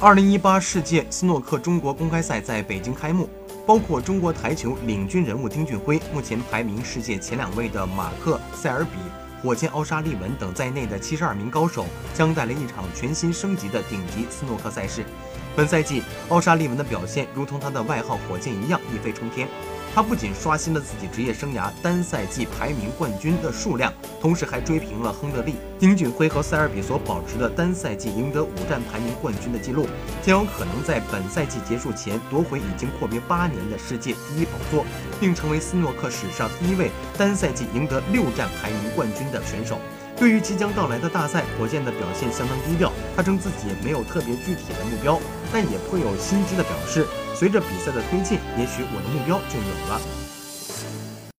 二零一八世界斯诺克中国公开赛在北京开幕，包括中国台球领军人物丁俊晖、目前排名世界前两位的马克·塞尔比、火箭奥沙利文等在内的七十二名高手，将带来一场全新升级的顶级斯诺克赛事。本赛季，奥沙利文的表现如同他的外号“火箭”一样一飞冲天。他不仅刷新了自己职业生涯单赛季排名冠军的数量，同时还追平了亨德利、丁俊晖和塞尔比所保持的单赛季赢得五战排名冠军的记录，将有可能在本赛季结束前夺回已经阔别八年的世界第一宝座，并成为斯诺克史上第一位单赛季赢得六战排名冠军的选手。对于即将到来的大赛，火箭的表现相当低调。他称自己没有特别具体的目标，但也颇有心机的表示，随着比赛的推进，也许我的目标就有了。